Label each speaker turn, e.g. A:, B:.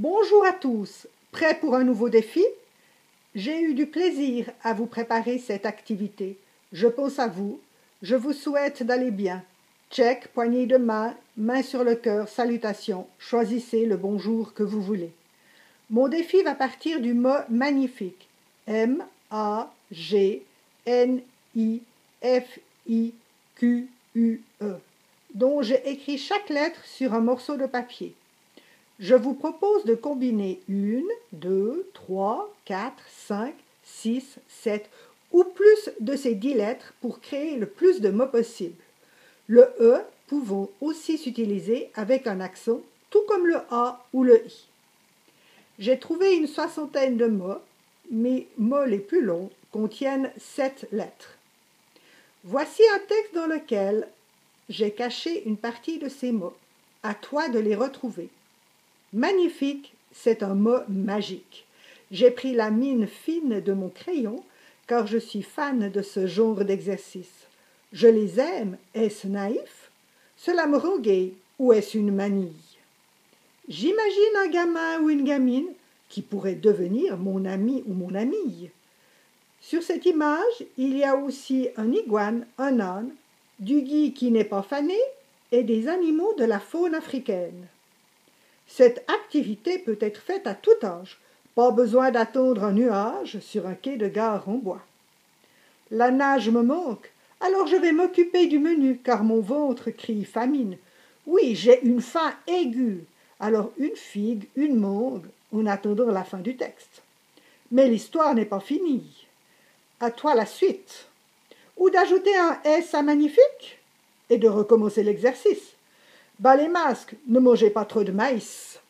A: Bonjour à tous, prêts pour un nouveau défi? J'ai eu du plaisir à vous préparer cette activité. Je pense à vous, je vous souhaite d'aller bien. Check, poignée de main, main sur le cœur, salutations. Choisissez le bonjour que vous voulez. Mon défi va partir du mot magnifique. M A G N I F I Q U E dont j'ai écrit chaque lettre sur un morceau de papier. Je vous propose de combiner une, deux, trois, quatre, cinq, six, sept ou plus de ces dix lettres pour créer le plus de mots possible. Le E pouvant aussi s'utiliser avec un accent, tout comme le A ou le I. J'ai trouvé une soixantaine de mots, mes mots les plus longs contiennent sept lettres. Voici un texte dans lequel j'ai caché une partie de ces mots. À toi de les retrouver. Magnifique, c'est un mot magique. J'ai pris la mine fine de mon crayon, car je suis fan de ce genre d'exercice. Je les aime, est-ce naïf? Cela me gai, ou est-ce une manie? J'imagine un gamin ou une gamine qui pourrait devenir mon ami ou mon amie. Sur cette image, il y a aussi un iguane, un âne, du gui qui n'est pas fané et des animaux de la faune africaine. Cette activité peut être faite à tout âge, pas besoin d'attendre un nuage sur un quai de gare en bois. La nage me manque, alors je vais m'occuper du menu, car mon ventre crie famine. Oui, j'ai une faim aiguë, alors une figue, une mangue, en attendant la fin du texte. Mais l'histoire n'est pas finie. À toi la suite ou d'ajouter un S à magnifique et de recommencer l'exercice. Bas les masques, ne mangez pas trop de maïs.